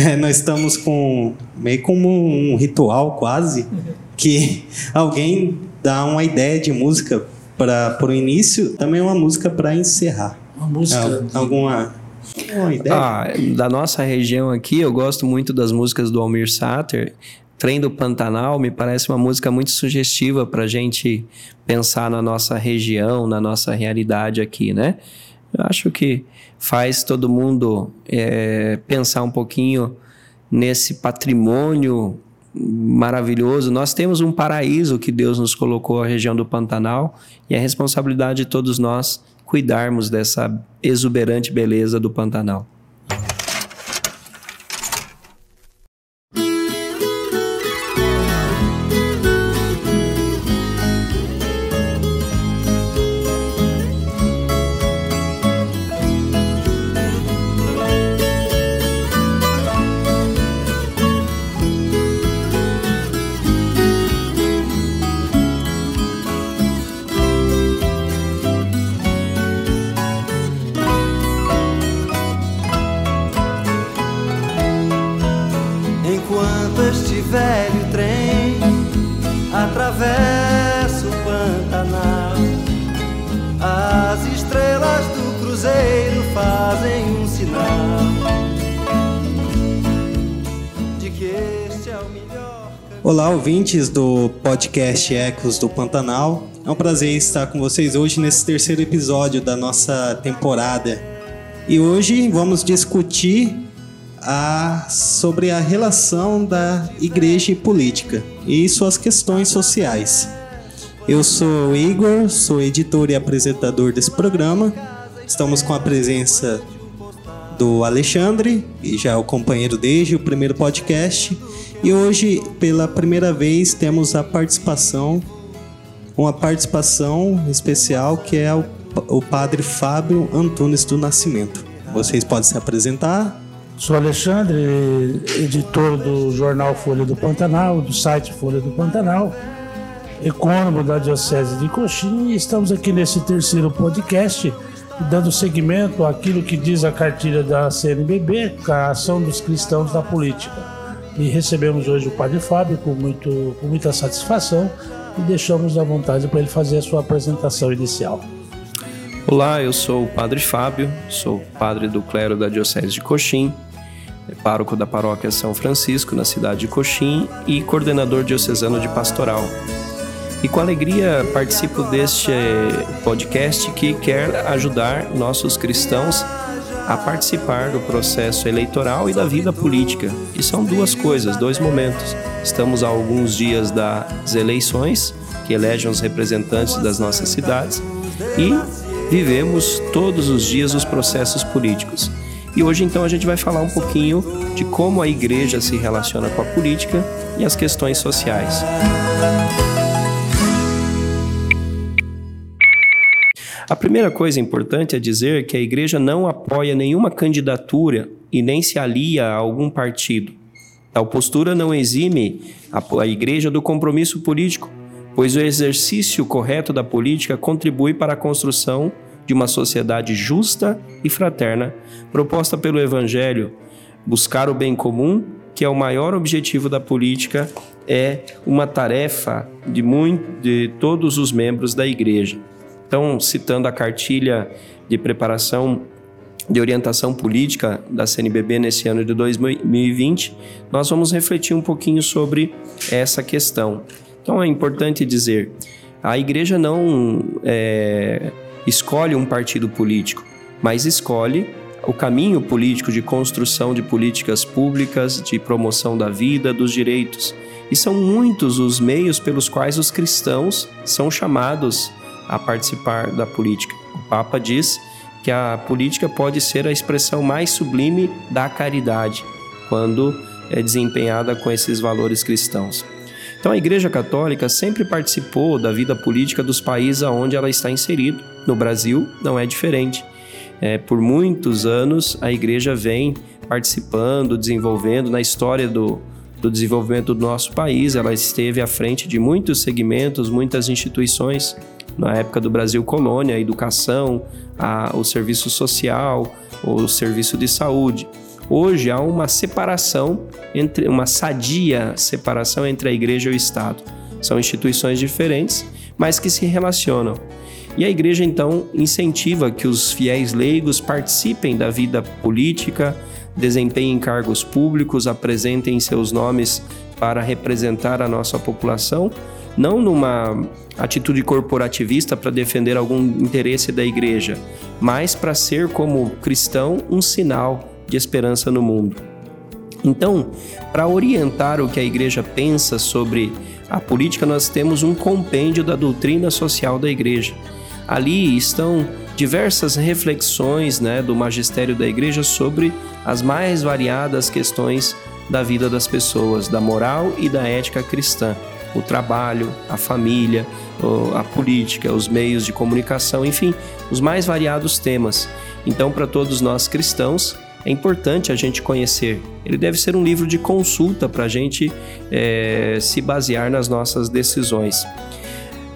é, nós estamos com meio como um ritual quase que alguém dá uma ideia de música para o início, também uma música para encerrar. Uma música. Alguma, alguma ideia? Ah, da nossa região aqui, eu gosto muito das músicas do Almir Sater. Trem do Pantanal me parece uma música muito sugestiva para a gente pensar na nossa região, na nossa realidade aqui, né? Eu acho que faz todo mundo é, pensar um pouquinho nesse patrimônio maravilhoso. Nós temos um paraíso que Deus nos colocou a região do Pantanal e é responsabilidade de todos nós cuidarmos dessa exuberante beleza do Pantanal. Olá, ouvintes do podcast Ecos do Pantanal. É um prazer estar com vocês hoje nesse terceiro episódio da nossa temporada. E hoje vamos discutir a, sobre a relação da igreja e política e suas questões sociais. Eu sou Igor, sou editor e apresentador desse programa. Estamos com a presença do Alexandre, que já é o companheiro desde o primeiro podcast, e hoje, pela primeira vez, temos a participação, uma participação especial que é o, o padre Fábio Antunes do Nascimento. Vocês podem se apresentar? Sou Alexandre, editor do jornal Folha do Pantanal, do site Folha do Pantanal, ecônomo da Diocese de Coxim, e estamos aqui nesse terceiro podcast dando seguimento àquilo que diz a cartilha da CNBB, a ação dos cristãos na política. E recebemos hoje o Padre Fábio com, muito, com muita satisfação e deixamos à vontade para ele fazer a sua apresentação inicial. Olá, eu sou o Padre Fábio, sou padre do clero da Diocese de Coxim, pároco da paróquia São Francisco, na cidade de Coxim, e coordenador diocesano de pastoral. E com alegria participo deste podcast que quer ajudar nossos cristãos a participar do processo eleitoral e da vida política. E são duas coisas, dois momentos. Estamos a alguns dias das eleições, que elegem os representantes das nossas cidades, e vivemos todos os dias os processos políticos. E hoje então a gente vai falar um pouquinho de como a igreja se relaciona com a política e as questões sociais. A primeira coisa importante é dizer que a igreja não apoia nenhuma candidatura e nem se alia a algum partido. Tal postura não exime a igreja do compromisso político, pois o exercício correto da política contribui para a construção de uma sociedade justa e fraterna, proposta pelo Evangelho. Buscar o bem comum, que é o maior objetivo da política, é uma tarefa de, muito, de todos os membros da igreja. Então, citando a cartilha de preparação de orientação política da CNBB nesse ano de 2020, nós vamos refletir um pouquinho sobre essa questão. Então, é importante dizer, a igreja não é, escolhe um partido político, mas escolhe o caminho político de construção de políticas públicas, de promoção da vida, dos direitos. E são muitos os meios pelos quais os cristãos são chamados a participar da política. O Papa diz que a política pode ser a expressão mais sublime da caridade, quando é desempenhada com esses valores cristãos. Então a Igreja Católica sempre participou da vida política dos países onde ela está inserida. No Brasil não é diferente. É, por muitos anos a Igreja vem participando, desenvolvendo na história do, do desenvolvimento do nosso país. Ela esteve à frente de muitos segmentos, muitas instituições na época do Brasil colônia, a educação, a, o serviço social, o serviço de saúde. hoje há uma separação entre uma sadia separação entre a igreja e o Estado. São instituições diferentes, mas que se relacionam. E a igreja então incentiva que os fiéis leigos participem da vida política, desempenhem cargos públicos, apresentem seus nomes para representar a nossa população, não numa atitude corporativista para defender algum interesse da igreja, mas para ser como cristão um sinal de esperança no mundo. Então, para orientar o que a igreja pensa sobre a política, nós temos um compêndio da doutrina social da igreja. Ali estão diversas reflexões né, do magistério da igreja sobre as mais variadas questões da vida das pessoas, da moral e da ética cristã. O trabalho, a família, a política, os meios de comunicação, enfim, os mais variados temas. Então, para todos nós cristãos, é importante a gente conhecer. Ele deve ser um livro de consulta para a gente é, se basear nas nossas decisões.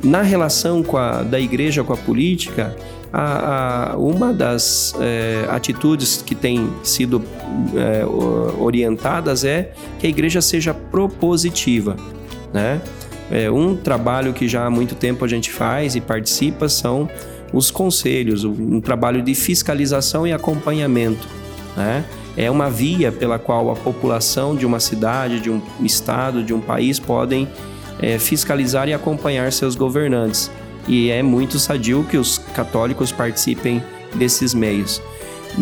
Na relação a, da igreja com a política, a, a, uma das é, atitudes que tem sido é, orientadas é que a igreja seja propositiva. Né? É, um trabalho que já há muito tempo a gente faz e participa são os conselhos, um trabalho de fiscalização e acompanhamento. Né? É uma via pela qual a população de uma cidade, de um estado, de um país podem é, fiscalizar e acompanhar seus governantes. E é muito sadio que os católicos participem desses meios.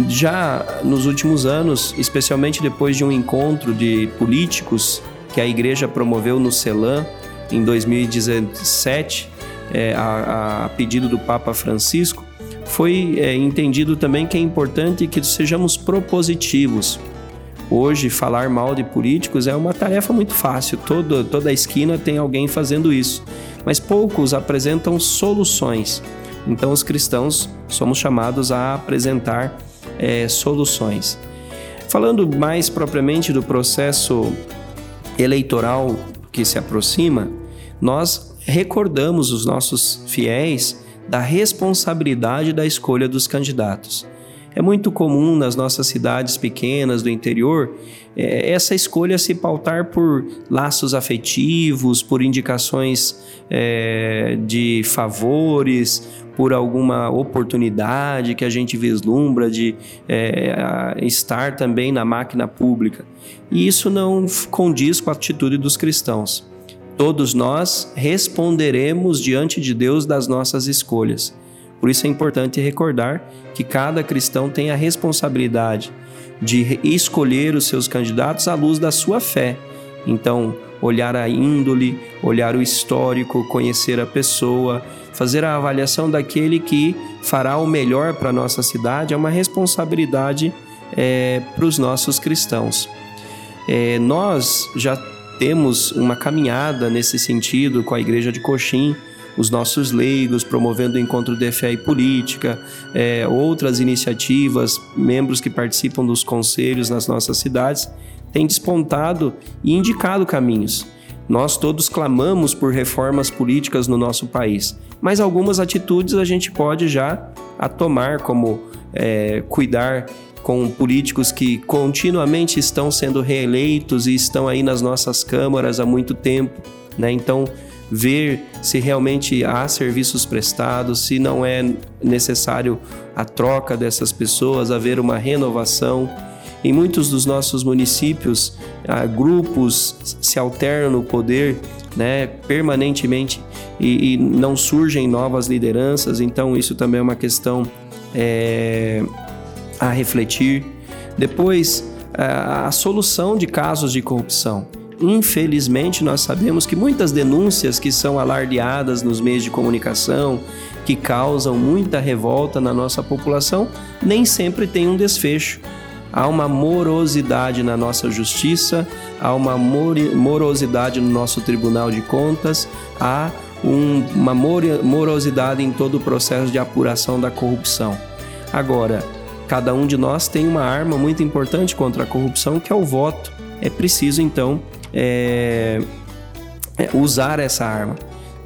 Já nos últimos anos, especialmente depois de um encontro de políticos que a igreja promoveu no CELAM em 2017, é, a, a pedido do Papa Francisco, foi é, entendido também que é importante que sejamos propositivos. Hoje, falar mal de políticos é uma tarefa muito fácil, Todo, toda esquina tem alguém fazendo isso, mas poucos apresentam soluções. Então, os cristãos somos chamados a apresentar é, soluções. Falando mais propriamente do processo eleitoral que se aproxima, nós recordamos os nossos fiéis da responsabilidade da escolha dos candidatos. É muito comum nas nossas cidades pequenas do interior é, essa escolha se pautar por laços afetivos, por indicações é, de favores, por alguma oportunidade que a gente vislumbra de é, estar também na máquina pública. E isso não condiz com a atitude dos cristãos. Todos nós responderemos diante de Deus das nossas escolhas. Por isso é importante recordar que cada cristão tem a responsabilidade de escolher os seus candidatos à luz da sua fé. Então, olhar a índole, olhar o histórico, conhecer a pessoa, fazer a avaliação daquele que fará o melhor para a nossa cidade é uma responsabilidade é, para os nossos cristãos. É, nós já temos uma caminhada nesse sentido com a Igreja de Coxim, os nossos leigos promovendo o encontro de fé e política, é, outras iniciativas, membros que participam dos conselhos nas nossas cidades, têm despontado e indicado caminhos. Nós todos clamamos por reformas políticas no nosso país, mas algumas atitudes a gente pode já a tomar, como é, cuidar com políticos que continuamente estão sendo reeleitos e estão aí nas nossas câmaras há muito tempo, né? Então, ver se realmente há serviços prestados, se não é necessário a troca dessas pessoas, haver uma renovação. Em muitos dos nossos municípios, grupos se alternam no poder né, permanentemente e, e, não surgem novas lideranças, então isso também é uma questão é, a refletir. Depois, a, a solução de casos de corrupção. Infelizmente, nós sabemos que muitas denúncias que são alardeadas nos meios de comunicação, que causam muita revolta na nossa população, nem sempre têm um desfecho. Há uma morosidade na nossa justiça, há uma morosidade no nosso Tribunal de Contas, há um, uma morosidade em todo o processo de apuração da corrupção. Agora, Cada um de nós tem uma arma muito importante contra a corrupção, que é o voto. É preciso, então, é, é, usar essa arma,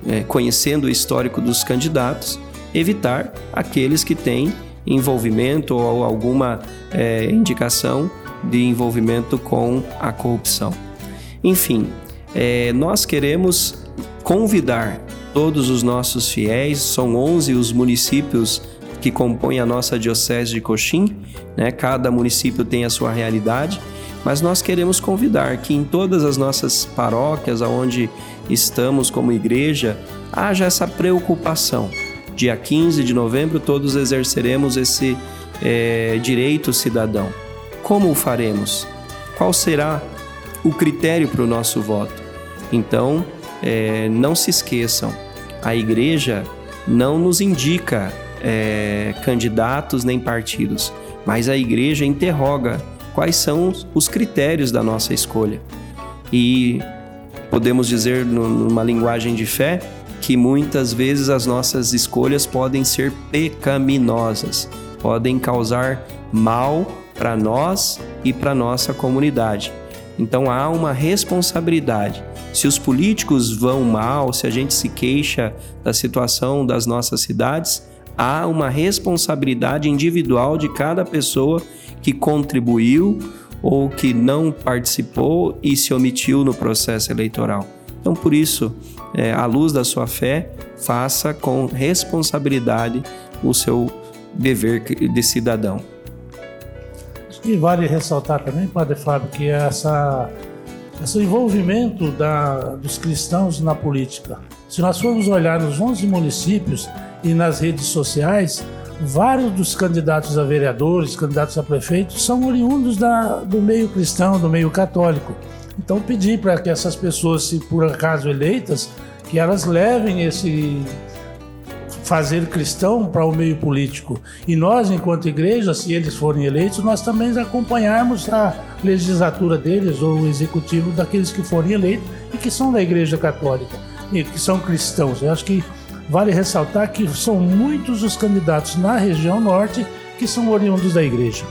é, conhecendo o histórico dos candidatos, evitar aqueles que têm envolvimento ou alguma é, indicação de envolvimento com a corrupção. Enfim, é, nós queremos convidar todos os nossos fiéis, são 11 os municípios que compõem a nossa Diocese de Coxim, né? cada município tem a sua realidade, mas nós queremos convidar que em todas as nossas paróquias, onde estamos como igreja, haja essa preocupação. Dia 15 de novembro, todos exerceremos esse é, direito cidadão. Como o faremos? Qual será o critério para o nosso voto? Então, é, não se esqueçam, a igreja não nos indica é, candidatos nem partidos, mas a igreja interroga quais são os critérios da nossa escolha. E podemos dizer, numa linguagem de fé, que muitas vezes as nossas escolhas podem ser pecaminosas, podem causar mal para nós e para nossa comunidade. Então há uma responsabilidade. Se os políticos vão mal, se a gente se queixa da situação das nossas cidades, há uma responsabilidade individual de cada pessoa que contribuiu ou que não participou e se omitiu no processo eleitoral. Então, por isso, é, à luz da sua fé, faça com responsabilidade o seu dever de cidadão. E vale ressaltar também, Padre Fábio, que essa, esse envolvimento da, dos cristãos na política. Se nós formos olhar nos 11 municípios e nas redes sociais, vários dos candidatos a vereadores, candidatos a prefeitos, são oriundos da, do meio cristão, do meio católico. Então, pedir para que essas pessoas, se por acaso eleitas, que elas levem esse fazer cristão para o meio político. E nós, enquanto igreja, se eles forem eleitos, nós também acompanharmos a legislatura deles ou o executivo daqueles que forem eleitos e que são da igreja católica e que são cristãos. Eu acho que vale ressaltar que são muitos os candidatos na região norte que são oriundos da igreja.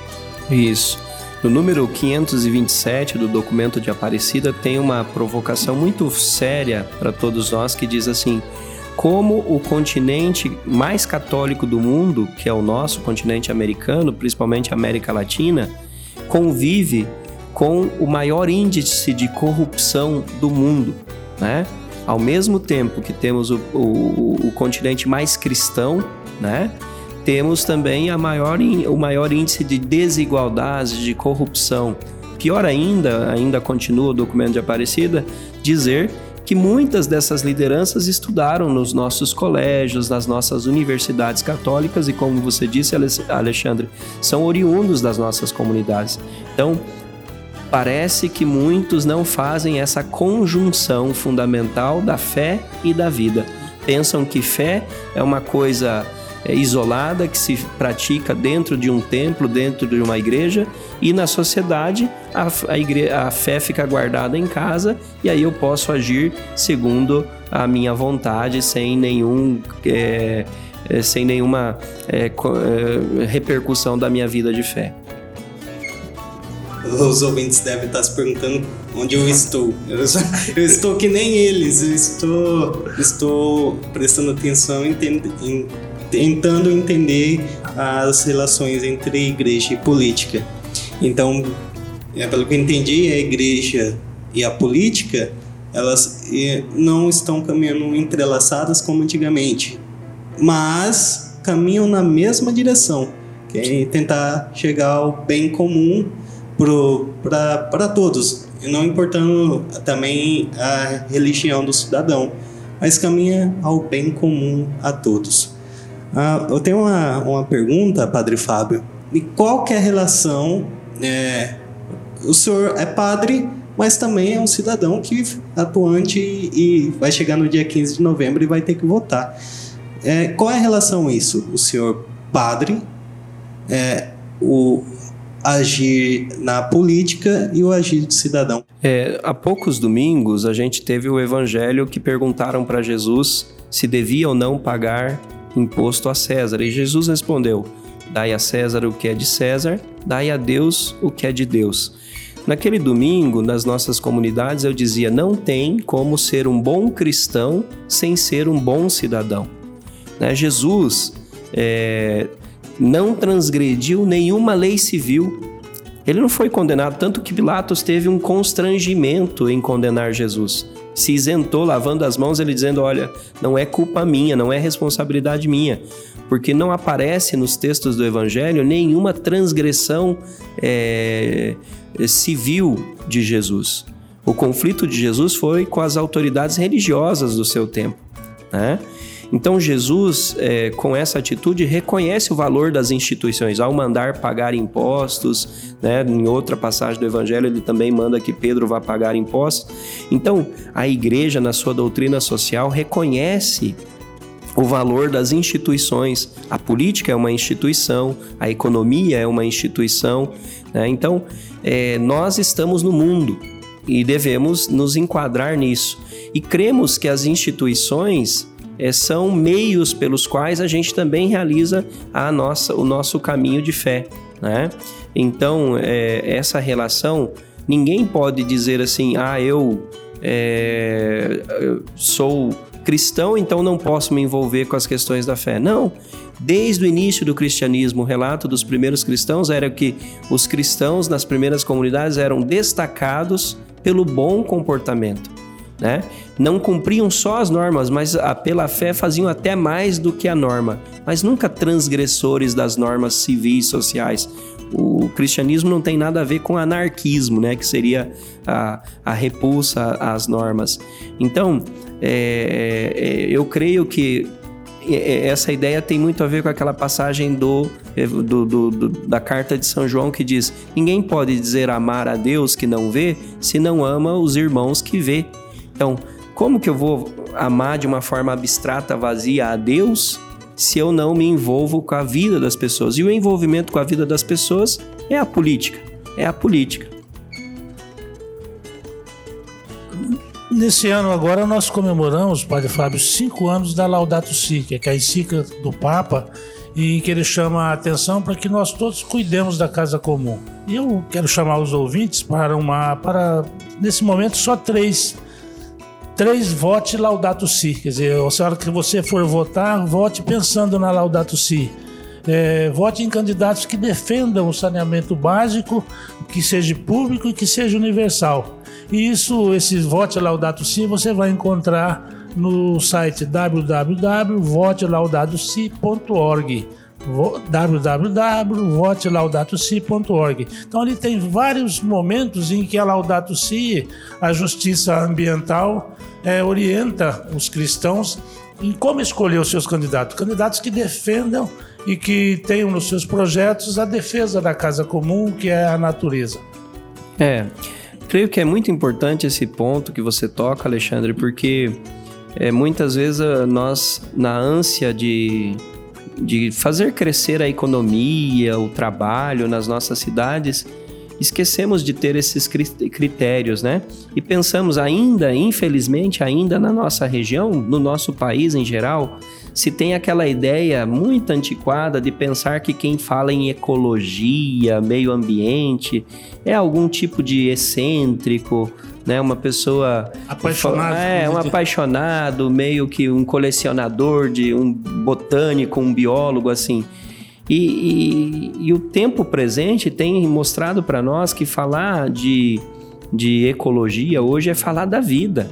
Isso. No número 527 do documento de Aparecida tem uma provocação muito séria para todos nós que diz assim: como o continente mais católico do mundo, que é o nosso continente americano, principalmente a América Latina, convive com o maior índice de corrupção do mundo, né? Ao mesmo tempo que temos o, o, o continente mais cristão, né? Temos também a maior, o maior índice de desigualdade, de corrupção. Pior ainda, ainda continua o documento de Aparecida, dizer que muitas dessas lideranças estudaram nos nossos colégios, nas nossas universidades católicas e, como você disse, Alexandre, são oriundos das nossas comunidades. Então, parece que muitos não fazem essa conjunção fundamental da fé e da vida. Pensam que fé é uma coisa é, isolada que se pratica dentro de um templo, dentro de uma igreja, e na sociedade a, a, igre, a fé fica guardada em casa e aí eu posso agir segundo a minha vontade, sem nenhum. É, é, sem nenhuma é, é, repercussão da minha vida de fé. Os ouvintes devem estar se perguntando onde eu estou. Eu, eu estou que nem eles, eu estou, estou prestando atenção em, em tentando entender as relações entre igreja e política. Então, é, pelo que eu entendi, a igreja e a política elas não estão caminhando entrelaçadas como antigamente, mas caminham na mesma direção, que é tentar chegar ao bem comum para todos, e não importando também a religião do cidadão, mas caminha ao bem comum a todos. Ah, eu tenho uma, uma pergunta, Padre Fábio. E qual que é a relação? É, o senhor é padre, mas também é um cidadão que atuante e, vai chegar no dia 15 de novembro e vai ter que votar. É, qual é a relação isso? O senhor padre, é, o agir na política e o agir de cidadão. É, há poucos domingos a gente teve o evangelho que perguntaram para Jesus se devia ou não pagar imposto a César. E Jesus respondeu: Dai a César o que é de César, dai a Deus o que é de Deus. Naquele domingo, nas nossas comunidades, eu dizia: não tem como ser um bom cristão sem ser um bom cidadão. Né? Jesus é, não transgrediu nenhuma lei civil. Ele não foi condenado, tanto que Pilatos teve um constrangimento em condenar Jesus. Se isentou lavando as mãos, ele dizendo: Olha, não é culpa minha, não é responsabilidade minha, porque não aparece nos textos do Evangelho nenhuma transgressão é, civil de Jesus. O conflito de Jesus foi com as autoridades religiosas do seu tempo. Né? Então Jesus, é, com essa atitude, reconhece o valor das instituições ao mandar pagar impostos. Né? Em outra passagem do Evangelho, ele também manda que Pedro vá pagar impostos. Então, a igreja, na sua doutrina social, reconhece o valor das instituições. A política é uma instituição, a economia é uma instituição. Né? Então, é, nós estamos no mundo e devemos nos enquadrar nisso. E cremos que as instituições é, são meios pelos quais a gente também realiza a nossa, o nosso caminho de fé. Né? Então, é, essa relação, ninguém pode dizer assim, ah, eu, é, eu sou cristão, então não posso me envolver com as questões da fé. Não. Desde o início do cristianismo, o relato dos primeiros cristãos era que os cristãos nas primeiras comunidades eram destacados pelo bom comportamento né? Não cumpriam só as normas, mas pela fé faziam até mais do que a norma, mas nunca transgressores das normas civis sociais. O cristianismo não tem nada a ver com anarquismo, né? Que seria a, a repulsa às normas. Então, é, é, eu creio que essa ideia tem muito a ver com aquela passagem do, do, do, do, da carta de São João que diz: ninguém pode dizer amar a Deus que não vê se não ama os irmãos que vê. Então, como que eu vou amar de uma forma abstrata, vazia a Deus, se eu não me envolvo com a vida das pessoas? E o envolvimento com a vida das pessoas é a política. É a política. Nesse ano agora nós comemoramos, Padre Fábio, cinco anos da Laudato Si, que é a encíclica do Papa, e que ele chama a atenção para que nós todos cuidemos da casa comum. E eu quero chamar os ouvintes para uma, para nesse momento só três três vote Laudato Si. Quer dizer, a hora que você for votar, vote pensando na Laudato Si. É, vote em candidatos que defendam o saneamento básico, que seja público e que seja universal. E isso, esse vote Laudato Si, você vai encontrar no site www.votelaudatossi.org www.votelaudatossi.org. Então ali tem vários momentos em que a Laudato Si, a justiça ambiental, é, orienta os cristãos em como escolher os seus candidatos. Candidatos que defendam e que tenham nos seus projetos a defesa da casa comum, que é a natureza. É, creio que é muito importante esse ponto que você toca, Alexandre, porque é, muitas vezes nós, na ânsia de de fazer crescer a economia, o trabalho nas nossas cidades, esquecemos de ter esses critérios, né? E pensamos ainda, infelizmente, ainda na nossa região, no nosso país em geral, se tem aquela ideia muito antiquada de pensar que quem fala em ecologia, meio ambiente, é algum tipo de excêntrico, né? Uma pessoa apaixonado, é um apaixonado, meio que um colecionador de um botânico, um biólogo assim. E, e, e o tempo presente tem mostrado para nós que falar de, de ecologia hoje é falar da vida,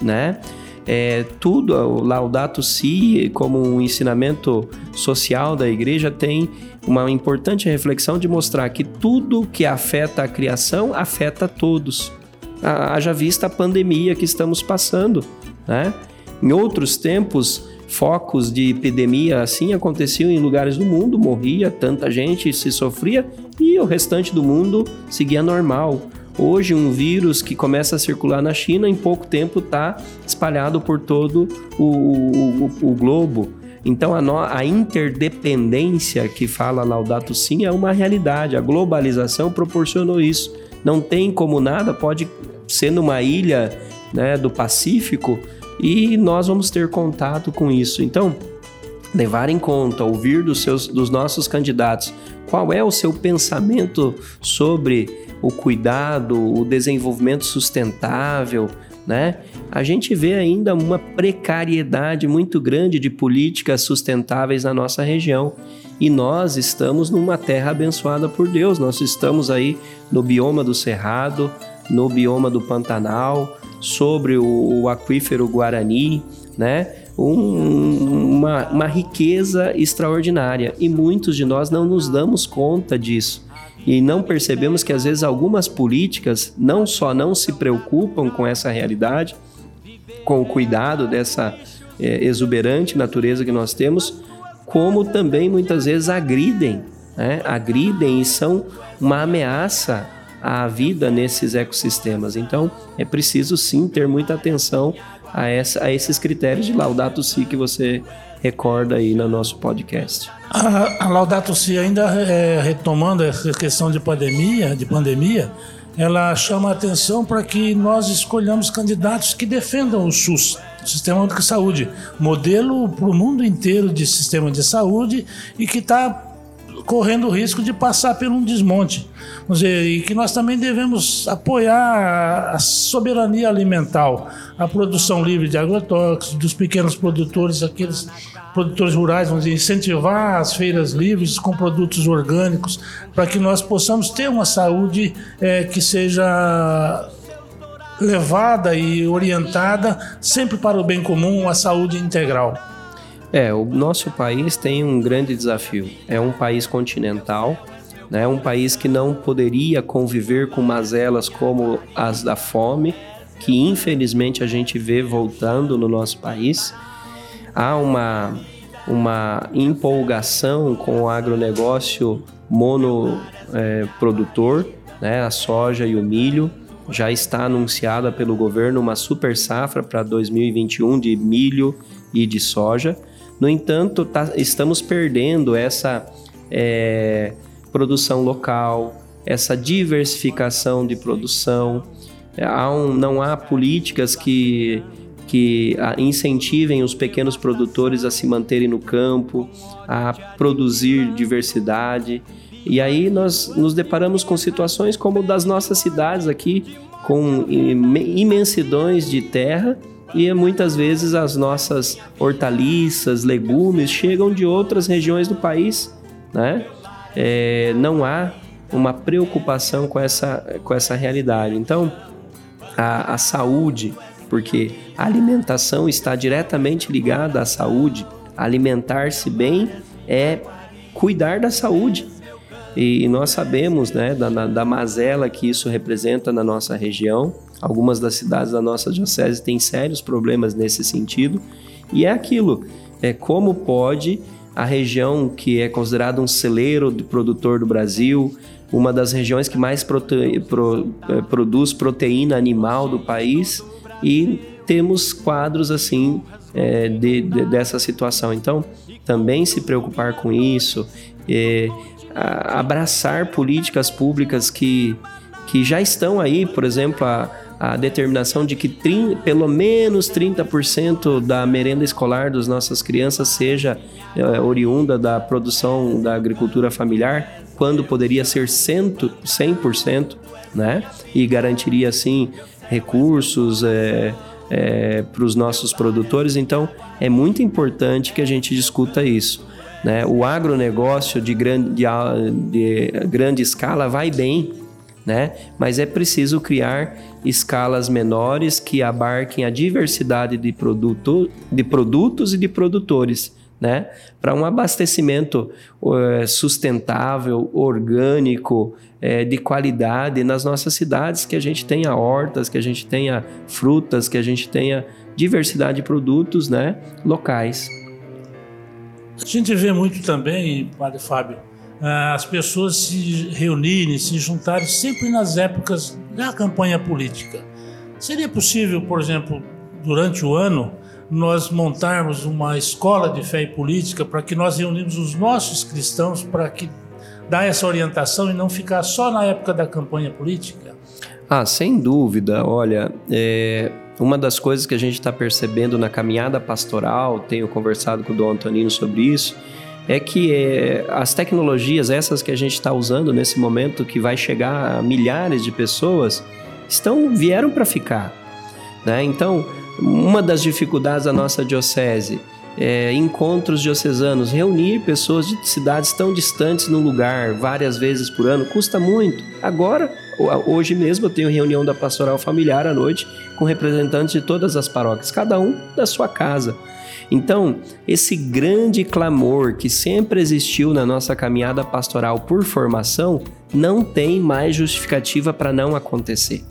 né? É, tudo, o Laudato Si, como um ensinamento social da igreja, tem uma importante reflexão de mostrar que tudo que afeta a criação afeta todos haja vista a pandemia que estamos passando, né? Em outros tempos, focos de epidemia assim aconteciam em lugares do mundo, morria tanta gente, se sofria e o restante do mundo seguia normal. Hoje, um vírus que começa a circular na China, em pouco tempo está espalhado por todo o, o, o globo. Então, a, no, a, interdependência que fala Laudato Si é uma realidade. A globalização proporcionou isso. Não tem como nada, pode sendo uma ilha né, do Pacífico, e nós vamos ter contato com isso. Então, levar em conta, ouvir dos, seus, dos nossos candidatos qual é o seu pensamento sobre o cuidado, o desenvolvimento sustentável, né? A gente vê ainda uma precariedade muito grande de políticas sustentáveis na nossa região. E nós estamos numa terra abençoada por Deus. Nós estamos aí no bioma do Cerrado, no bioma do Pantanal, sobre o, o aquífero Guarani, né? Um, uma, uma riqueza extraordinária e muitos de nós não nos damos conta disso e não percebemos que às vezes algumas políticas não só não se preocupam com essa realidade, com o cuidado dessa é, exuberante natureza que nós temos, como também muitas vezes agridem, né? agridem e são uma ameaça à vida nesses ecossistemas. Então é preciso sim ter muita atenção a, essa, a esses critérios de Laudato Si que você recorda aí no nosso podcast. A, a Laudato Si ainda é, retomando essa questão de pandemia, de pandemia, ela chama a atenção para que nós escolhamos candidatos que defendam o SUS, o Sistema Único de Saúde, modelo para o mundo inteiro de sistema de saúde e que está correndo o risco de passar por um desmonte. Vamos dizer, e que nós também devemos apoiar a soberania alimentar, a produção livre de agrotóxicos, dos pequenos produtores, aqueles produtores rurais, vamos dizer, incentivar as feiras livres com produtos orgânicos, para que nós possamos ter uma saúde é, que seja levada e orientada sempre para o bem comum, a saúde integral. É, o nosso país tem um grande desafio. É um país continental, né? um país que não poderia conviver com mazelas como as da fome, que infelizmente a gente vê voltando no nosso país. Há uma, uma empolgação com o agronegócio monoprodutor, é, né? a soja e o milho. Já está anunciada pelo governo uma super safra para 2021 de milho e de soja no entanto, tá, estamos perdendo essa é, produção local, essa diversificação de produção. Há um, não há políticas que, que incentivem os pequenos produtores a se manterem no campo, a produzir diversidade. E aí nós nos deparamos com situações como das nossas cidades aqui, com imensidões de terra e muitas vezes as nossas hortaliças, legumes chegam de outras regiões do país, né? É, não há uma preocupação com essa, com essa realidade. Então, a, a saúde, porque a alimentação está diretamente ligada à saúde, alimentar-se bem é cuidar da saúde. E, nós sabemos né, da, da mazela que isso representa na nossa região. Algumas das cidades da nossa diocese têm sérios problemas nesse sentido. E é aquilo, é como pode a região que é considerada um celeiro de produtor do Brasil, uma das regiões que mais prote... Pro... É, produz proteína animal do país, e temos quadros assim é, de, de, dessa situação. Então, também se preocupar com isso, é, abraçar políticas públicas que, que já estão aí, por exemplo, a, a determinação de que trin, pelo menos 30% da merenda escolar das nossas crianças seja é, oriunda da produção da agricultura familiar, quando poderia ser 100%, 100% né? E garantiria, assim, recursos é, é, para os nossos produtores. Então, é muito importante que a gente discuta isso. Né? O agronegócio de grande, de, de grande escala vai bem, né? mas é preciso criar escalas menores que abarquem a diversidade de, produto, de produtos e de produtores. Né? Para um abastecimento uh, sustentável, orgânico, uh, de qualidade nas nossas cidades, que a gente tenha hortas, que a gente tenha frutas, que a gente tenha diversidade de produtos né? locais. A gente vê muito também, Padre Fábio, as pessoas se reunirem, se juntarem sempre nas épocas da campanha política. Seria possível, por exemplo, durante o ano, nós montarmos uma escola de fé e política para que nós reunimos os nossos cristãos para que dar essa orientação e não ficar só na época da campanha política? Ah, sem dúvida. Olha, é, uma das coisas que a gente está percebendo na caminhada pastoral, tenho conversado com o Dom Antonino sobre isso, é que é, as tecnologias, essas que a gente está usando nesse momento, que vai chegar a milhares de pessoas, estão vieram para ficar. Né? Então, uma das dificuldades da nossa diocese é, encontros diocesanos, reunir pessoas de cidades tão distantes num lugar várias vezes por ano, custa muito. Agora, hoje mesmo, eu tenho reunião da pastoral familiar à noite com representantes de todas as paróquias, cada um da sua casa. Então, esse grande clamor que sempre existiu na nossa caminhada pastoral por formação não tem mais justificativa para não acontecer.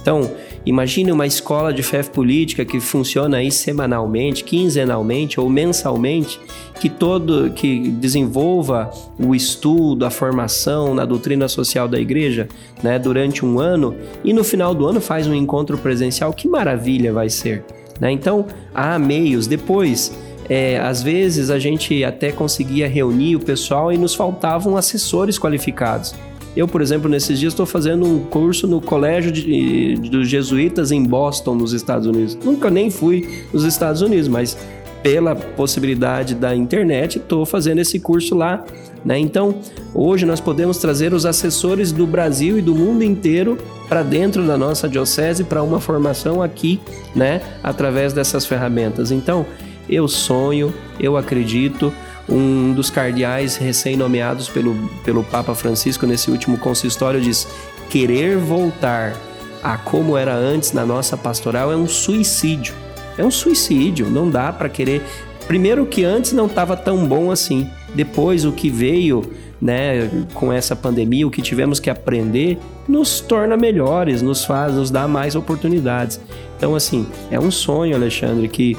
Então, imagine uma escola de fé política que funciona aí semanalmente, quinzenalmente ou mensalmente, que todo que desenvolva o estudo, a formação na doutrina social da igreja, né, durante um ano e no final do ano faz um encontro presencial. Que maravilha vai ser, né? Então, há meios depois é, às vezes a gente até conseguia reunir o pessoal e nos faltavam assessores qualificados. Eu, por exemplo, nesses dias estou fazendo um curso no Colégio de, dos Jesuítas em Boston, nos Estados Unidos. Nunca nem fui nos Estados Unidos, mas pela possibilidade da internet, estou fazendo esse curso lá. Né? Então, hoje nós podemos trazer os assessores do Brasil e do mundo inteiro para dentro da nossa diocese para uma formação aqui, né? através dessas ferramentas. Então, eu sonho, eu acredito um dos cardeais recém-nomeados pelo, pelo Papa Francisco nesse último consistório diz: querer voltar a como era antes na nossa pastoral é um suicídio. É um suicídio, não dá para querer. Primeiro que antes não estava tão bom assim. Depois o que veio, né, com essa pandemia, o que tivemos que aprender nos torna melhores, nos faz, nos dá mais oportunidades. Então assim, é um sonho, Alexandre, que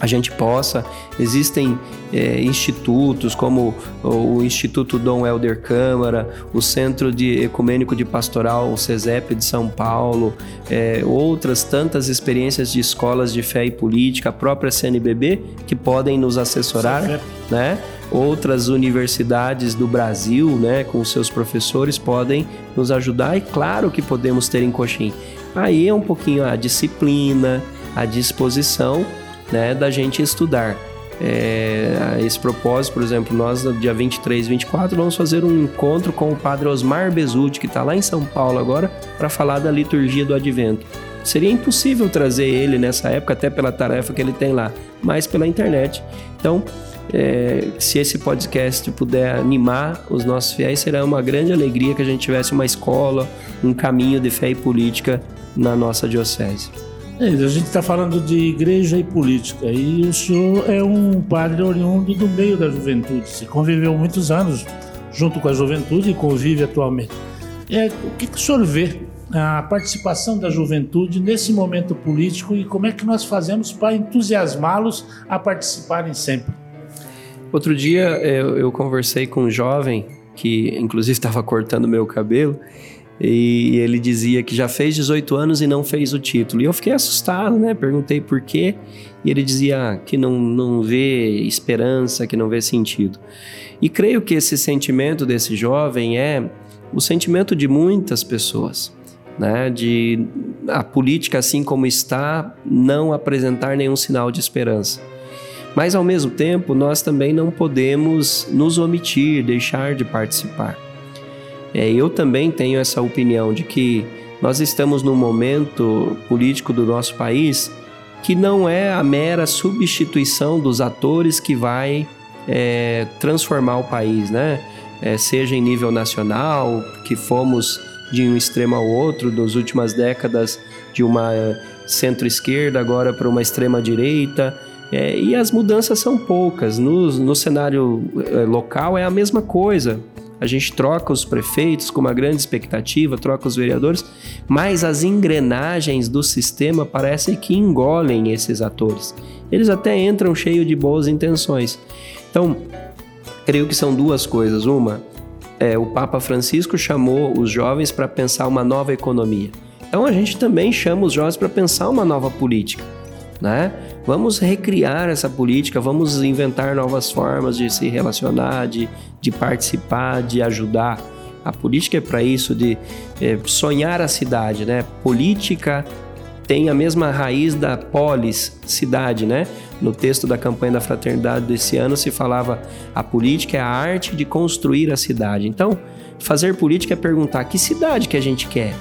a gente possa. Existem é, institutos como o Instituto Dom Helder Câmara, o Centro de Ecumênico de Pastoral, o CESEP de São Paulo, é, outras tantas experiências de escolas de fé e política, a própria CNBB, que podem nos assessorar, né? Outras universidades do Brasil, né, com seus professores, podem nos ajudar e claro que podemos ter em Coxim. Aí é um pouquinho a disciplina, a disposição né, da gente estudar. É, esse propósito, por exemplo, nós dia 23 e 24 vamos fazer um encontro com o padre Osmar Bezutti, que está lá em São Paulo agora, para falar da liturgia do advento. Seria impossível trazer ele nessa época, até pela tarefa que ele tem lá, mas pela internet. Então, é, se esse podcast puder animar os nossos fiéis, será uma grande alegria que a gente tivesse uma escola, um caminho de fé e política na nossa diocese. É, a gente está falando de igreja e política e o senhor é um padre oriundo do meio da juventude. Você conviveu muitos anos junto com a juventude e convive atualmente. É, o que, que o senhor vê a participação da juventude nesse momento político e como é que nós fazemos para entusiasmá-los a participarem sempre? Outro dia eu, eu conversei com um jovem que, inclusive, estava cortando meu cabelo e ele dizia que já fez 18 anos e não fez o título. E eu fiquei assustado, né? Perguntei por quê. E ele dizia que não, não vê esperança, que não vê sentido. E creio que esse sentimento desse jovem é o sentimento de muitas pessoas. Né, de a política assim como está não apresentar nenhum sinal de esperança. Mas ao mesmo tempo, nós também não podemos nos omitir, deixar de participar. É, eu também tenho essa opinião de que nós estamos num momento político do nosso país que não é a mera substituição dos atores que vai é, transformar o país, né? É, seja em nível nacional, que fomos de um extremo ao outro nas últimas décadas, de uma centro-esquerda agora para uma extrema-direita. É, e as mudanças são poucas. No, no cenário é, local é a mesma coisa. A gente troca os prefeitos com uma grande expectativa, troca os vereadores, mas as engrenagens do sistema parecem que engolem esses atores. Eles até entram cheios de boas intenções. Então, creio que são duas coisas. Uma, é, o Papa Francisco chamou os jovens para pensar uma nova economia. Então, a gente também chama os jovens para pensar uma nova política. Né? Vamos recriar essa política, vamos inventar novas formas de se relacionar, de, de participar, de ajudar. A política é para isso, de é, sonhar a cidade, né? Política tem a mesma raiz da polis, cidade, né? No texto da campanha da fraternidade desse ano se falava a política é a arte de construir a cidade. Então, fazer política é perguntar que cidade que a gente quer,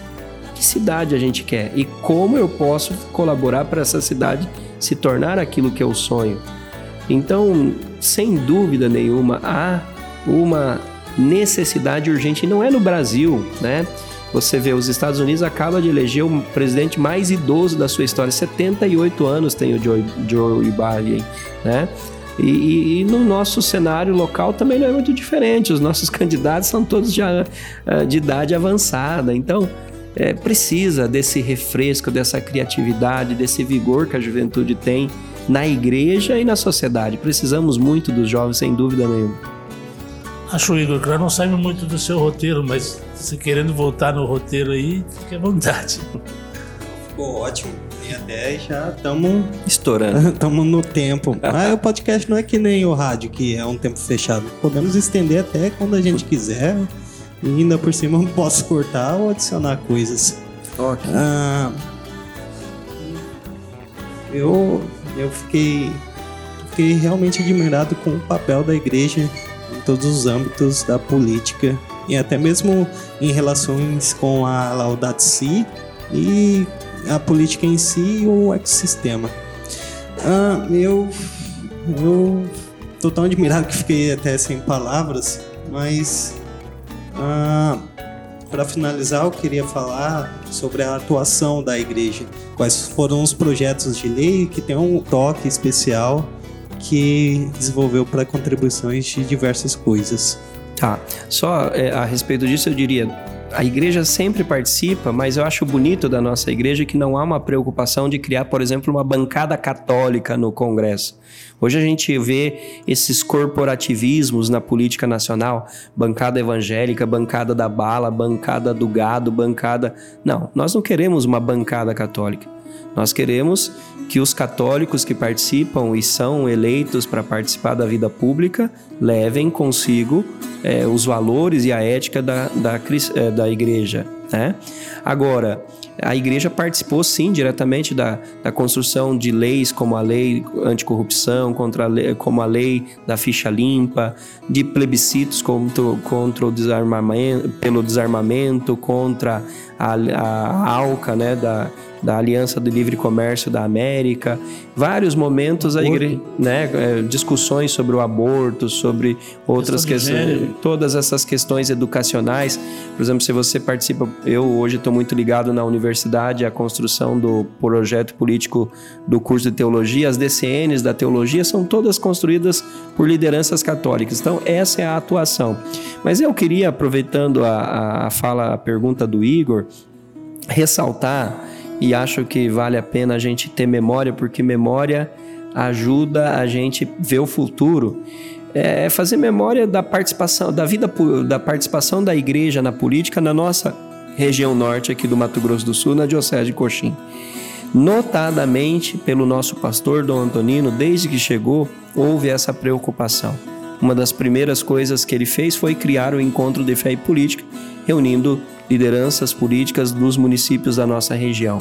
que cidade a gente quer e como eu posso colaborar para essa cidade se tornar aquilo que eu sonho. Então, sem dúvida nenhuma, há uma necessidade urgente, e não é no Brasil, né? Você vê, os Estados Unidos acaba de eleger o presidente mais idoso da sua história, 78 anos tem o Joe, Joe Biden, né? E, e, e, no nosso cenário local também não é muito diferente. Os nossos candidatos são todos já uh, de idade avançada. Então, é, precisa desse refresco, dessa criatividade, desse vigor que a juventude tem na igreja e na sociedade. Precisamos muito dos jovens, sem dúvida nenhuma. Acho, Igor, que não saímos muito do seu roteiro, mas se querendo voltar no roteiro aí, fique à vontade. Ficou ótimo. E até já estamos estourando. Estamos no tempo. Mas o podcast não é que nem o rádio, que é um tempo fechado. Podemos estender até quando a gente quiser. E ainda por cima posso cortar ou adicionar coisas. Ok. Ah, eu, eu fiquei, fiquei realmente admirado com o papel da igreja em todos os âmbitos da política e até mesmo em relações com a Laudato Si e a política em si e o ecossistema. Ah, eu, eu tô tão admirado que fiquei até sem palavras, mas ah, para finalizar, eu queria falar sobre a atuação da igreja. Quais foram os projetos de lei que tem um toque especial que desenvolveu para contribuições de diversas coisas. Tá. Só é, a respeito disso, eu diria: a igreja sempre participa, mas eu acho bonito da nossa igreja que não há uma preocupação de criar, por exemplo, uma bancada católica no Congresso. Hoje a gente vê esses corporativismos na política nacional, bancada evangélica, bancada da bala, bancada do gado, bancada. Não, nós não queremos uma bancada católica. Nós queremos que os católicos que participam e são eleitos para participar da vida pública levem consigo é, os valores e a ética da, da, é, da igreja. Né? Agora, a igreja participou sim diretamente da, da construção de leis como a lei anticorrupção, contra a lei, como a lei da ficha limpa, de plebiscitos contra, contra o desarmamento, pelo desarmamento, contra a, a ALCA, né, da, da Aliança do Livre Comércio da América, vários momentos a igreja, né, é, discussões sobre o aborto, sobre outras questões, todas essas questões educacionais. Por exemplo, se você participa, eu hoje estou muito ligado na universidade à construção do projeto político do curso de teologia, as DCNs da teologia são todas construídas por lideranças católicas. Então, essa é a atuação. Mas eu queria, aproveitando a, a fala, a pergunta do Igor, ressaltar e acho que vale a pena a gente ter memória, porque memória ajuda a gente ver o futuro. É fazer memória da participação, da vida, da participação da igreja na política na nossa região norte aqui do Mato Grosso do Sul, na Diocese de Coxim. Notadamente pelo nosso pastor Dom Antonino, desde que chegou, houve essa preocupação. Uma das primeiras coisas que ele fez foi criar o encontro de fé e política, reunindo lideranças políticas dos municípios da nossa região.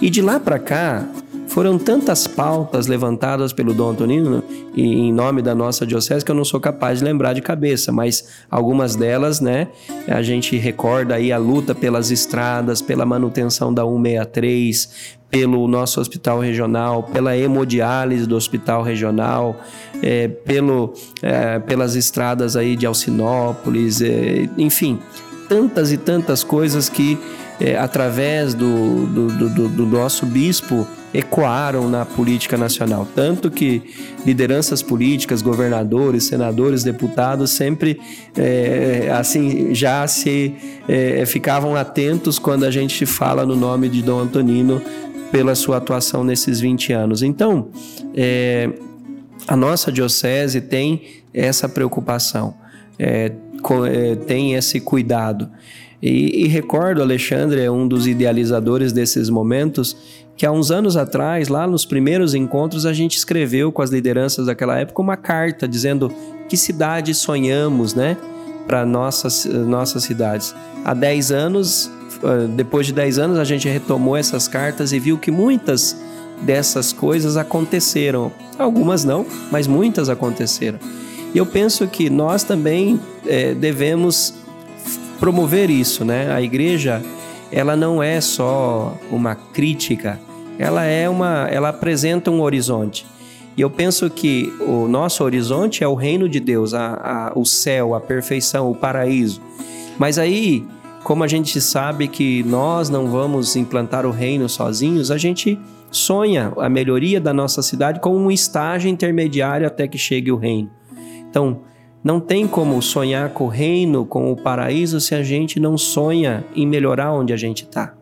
E de lá para cá, foram tantas pautas levantadas pelo Dom Antonino e em nome da nossa diocese que eu não sou capaz de lembrar de cabeça, mas algumas delas, né, a gente recorda aí a luta pelas estradas, pela manutenção da 163, pelo nosso hospital regional, pela hemodiálise do hospital regional, é, pelo, é, pelas estradas aí de Alcinópolis, é, enfim, tantas e tantas coisas que, é, através do, do, do, do nosso bispo, ecoaram na política nacional. Tanto que lideranças políticas, governadores, senadores, deputados sempre é, assim já se é, ficavam atentos quando a gente fala no nome de Dom Antonino pela sua atuação nesses 20 anos. Então, é, a nossa diocese tem essa preocupação. É, é, tem esse cuidado. E, e, recordo, Alexandre é um dos idealizadores desses momentos, que há uns anos atrás, lá nos primeiros encontros, a gente escreveu com as lideranças daquela época uma carta dizendo que cidade sonhamos, né, para nossas, nossas cidades. Há 10 anos ah, depois de 10 anos, a gente retomou essas cartas e viu que muitas dessas coisas aconteceram. Algumas não, mas muitas aconteceram. E eu penso que nós também é, devemos promover isso, né? A igreja, ela não é só uma crítica, ela é uma, ela apresenta um horizonte. E eu penso que o nosso horizonte é o reino de Deus, a, a, o céu, a perfeição, o paraíso. Mas aí, como a gente sabe que nós não vamos implantar o reino sozinhos, a gente sonha a melhoria da nossa cidade como um estágio intermediário até que chegue o reino. Então, não tem como sonhar com o reino, com o paraíso, se a gente não sonha em melhorar onde a gente está.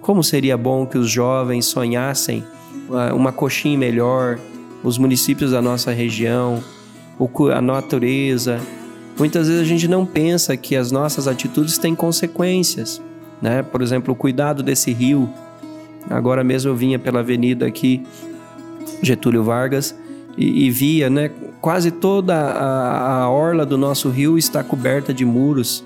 Como seria bom que os jovens sonhassem ah, uma coxinha melhor, os municípios da nossa região, a natureza. Muitas vezes a gente não pensa que as nossas atitudes têm consequências. Né? Por exemplo, o cuidado desse rio. Agora mesmo eu vinha pela avenida aqui, Getúlio Vargas, e, e via, né? Quase toda a, a orla do nosso rio está coberta de muros.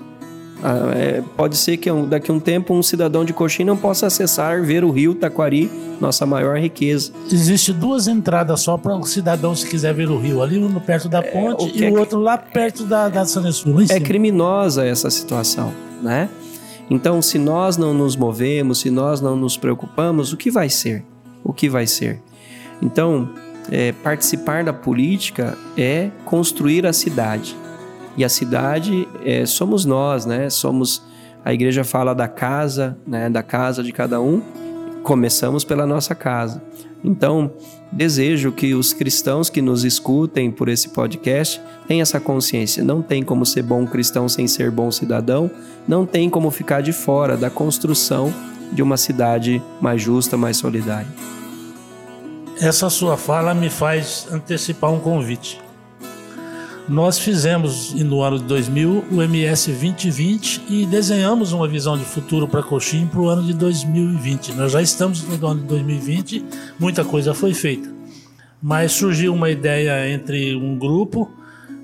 Ah, é, pode ser que daqui a um tempo um cidadão de Coxim não possa acessar, ver o rio Taquari, nossa maior riqueza. Existe duas entradas só para um cidadão se quiser ver o rio, ali um perto da é, ponte é, o e o outro lá perto da, da Sanesul. É criminosa essa situação, né? Então, se nós não nos movemos, se nós não nos preocupamos, o que vai ser? O que vai ser? Então, é, participar da política é construir a cidade. E a cidade é, somos nós, né? Somos a igreja fala da casa, né? Da casa de cada um. Começamos pela nossa casa. Então, desejo que os cristãos que nos escutem por esse podcast tenham essa consciência. Não tem como ser bom cristão sem ser bom cidadão. Não tem como ficar de fora da construção de uma cidade mais justa, mais solidária. Essa sua fala me faz antecipar um convite. Nós fizemos no ano de 2000 o MS 2020 e desenhamos uma visão de futuro para Coxim para o ano de 2020. Nós já estamos no ano de 2020, muita coisa foi feita. Mas surgiu uma ideia entre um grupo,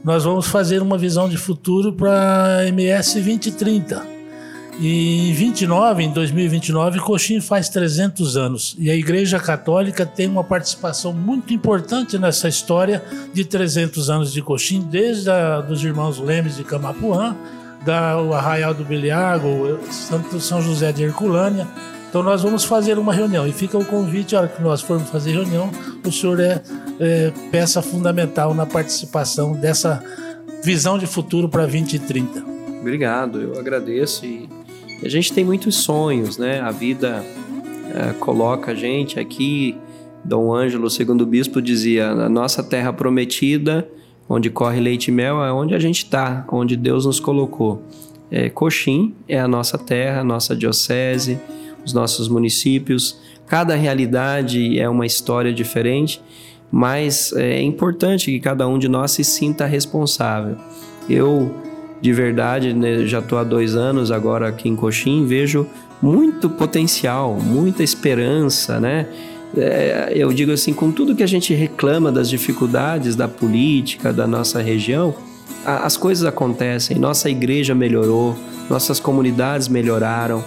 nós vamos fazer uma visão de futuro para MS 2030 e em 29, em 2029, Coxim faz 300 anos. E a Igreja Católica tem uma participação muito importante nessa história de 300 anos de Coxim, desde a, dos irmãos Lemes de Camapuã, da o Arraial do Beliago, Santo São José de Herculânia. Então nós vamos fazer uma reunião e fica o convite, a hora que nós formos fazer reunião, o senhor é, é peça fundamental na participação dessa visão de futuro para 2030. Obrigado, eu agradeço e a gente tem muitos sonhos, né? A vida é, coloca a gente aqui. Dom Ângelo, segundo o bispo, dizia: a nossa terra prometida, onde corre leite e mel, é onde a gente está, onde Deus nos colocou. É, Coxim é a nossa terra, a nossa diocese, os nossos municípios. Cada realidade é uma história diferente, mas é importante que cada um de nós se sinta responsável. Eu de verdade, né, já estou há dois anos agora aqui em Coxim, vejo muito potencial, muita esperança, né? É, eu digo assim, com tudo que a gente reclama das dificuldades da política da nossa região, a, as coisas acontecem. Nossa igreja melhorou, nossas comunidades melhoraram,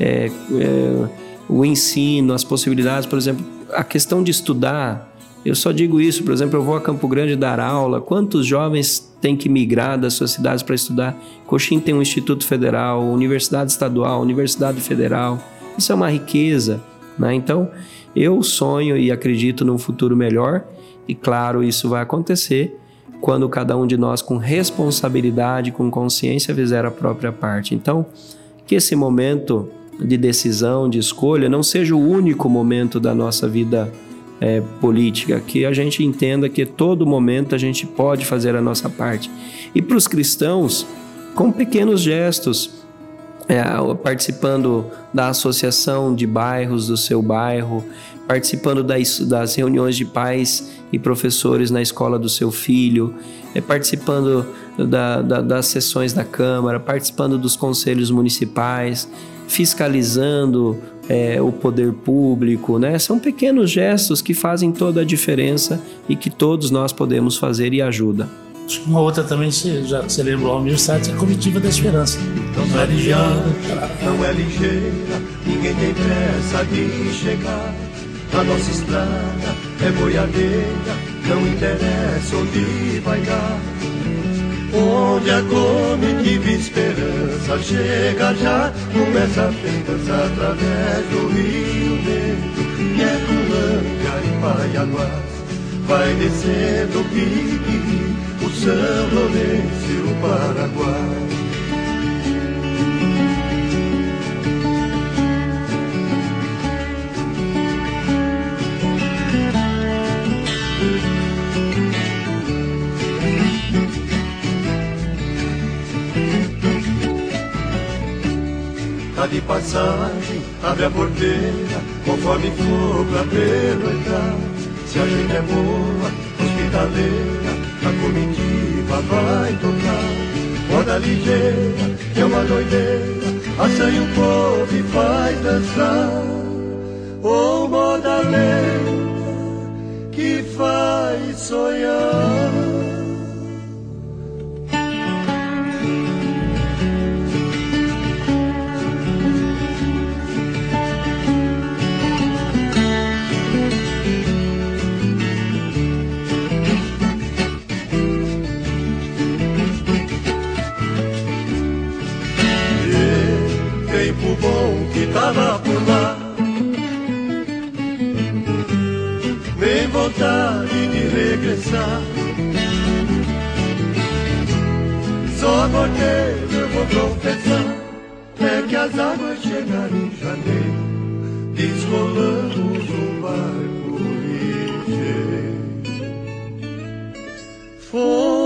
é, é, o ensino, as possibilidades, por exemplo, a questão de estudar. Eu só digo isso, por exemplo, eu vou a Campo Grande dar aula. Quantos jovens tem que migrar das suas cidades para estudar. Coxim tem um instituto federal, universidade estadual, universidade federal. Isso é uma riqueza, né? Então, eu sonho e acredito num futuro melhor e claro, isso vai acontecer quando cada um de nós com responsabilidade, com consciência fizer a própria parte. Então, que esse momento de decisão, de escolha não seja o único momento da nossa vida é, política, que a gente entenda que todo momento a gente pode fazer a nossa parte. E para os cristãos, com pequenos gestos, é, participando da associação de bairros do seu bairro, participando das, das reuniões de pais e professores na escola do seu filho, é, participando da, da, das sessões da Câmara, participando dos conselhos municipais, fiscalizando é, o poder público, né? São pequenos gestos que fazem toda a diferença e que todos nós podemos fazer e ajuda. Uma outra também, você, já, você lembrou, Almir Sates, é a Comitiva da Esperança. Não é ligeira, não é ligeira, ninguém tem pressa de chegar. A nossa estrada é boiadeira, não interessa onde vai dar. Onde a comitiva esperança chega já, começa a festança através do Rio Negro, que é Colândia e Paiaguás. Vai descendo o pique, o São Lourenço e o Paraguai. Tá de passagem, abre a porteira, conforme for pra pelo entrar. Se a gente é boa, hospitaleira, a comitiva vai tocar. Moda ligeira, é uma doideira, assanha o povo e faz dançar. Ou oh, moda lenta, que faz sonhar. Tava por lá. Vem vontade de regressar. Só porque eu vou confessar é que as águas chegaram em janeiro, desrolamos um barco ligeiro. Foi